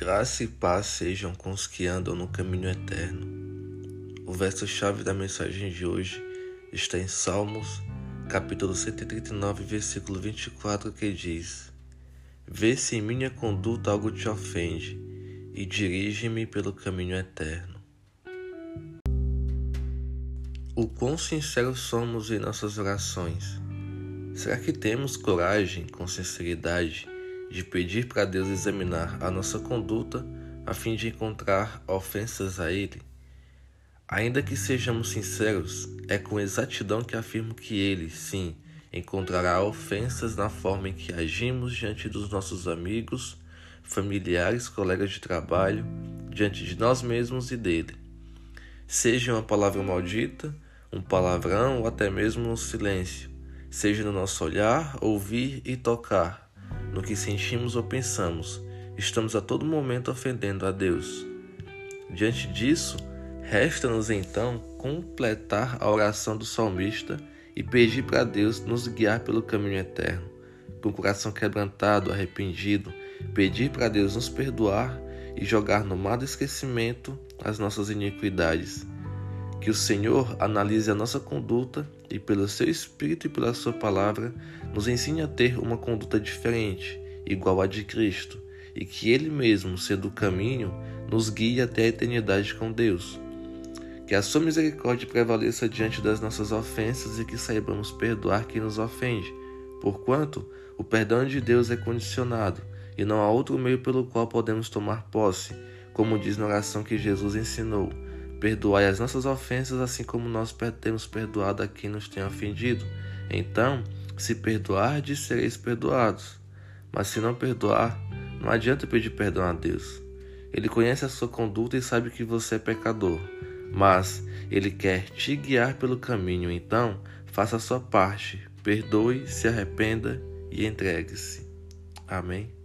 Graça e paz sejam com os que andam no caminho eterno. O verso-chave da mensagem de hoje está em Salmos, capítulo 139, versículo 24, que diz: Vê se em minha conduta algo te ofende e dirige-me pelo caminho eterno. O quão sinceros somos em nossas orações. Será que temos coragem, com sinceridade, de pedir para Deus examinar a nossa conduta a fim de encontrar ofensas a Ele. Ainda que sejamos sinceros, é com exatidão que afirmo que Ele, sim, encontrará ofensas na forma em que agimos diante dos nossos amigos, familiares, colegas de trabalho, diante de nós mesmos e dele. Seja uma palavra maldita, um palavrão ou até mesmo um silêncio, seja no nosso olhar, ouvir e tocar no que sentimos ou pensamos, estamos a todo momento ofendendo a Deus. Diante disso, resta-nos então completar a oração do salmista e pedir para Deus nos guiar pelo caminho eterno. Com o coração quebrantado, arrependido, pedir para Deus nos perdoar e jogar no mar do esquecimento as nossas iniquidades. Que o Senhor analise a nossa conduta e, pelo seu Espírito e pela Sua palavra, nos ensine a ter uma conduta diferente, igual à de Cristo, e que Ele mesmo, sendo o caminho, nos guie até a eternidade com Deus. Que a Sua misericórdia prevaleça diante das nossas ofensas e que saibamos perdoar quem nos ofende, porquanto o perdão de Deus é condicionado e não há outro meio pelo qual podemos tomar posse, como diz na oração que Jesus ensinou. Perdoai as nossas ofensas, assim como nós temos perdoado a quem nos tem ofendido. Então, se perdoardes, sereis perdoados. Mas se não perdoar, não adianta pedir perdão a Deus. Ele conhece a sua conduta e sabe que você é pecador. Mas ele quer te guiar pelo caminho, então faça a sua parte. Perdoe, se arrependa e entregue-se. Amém.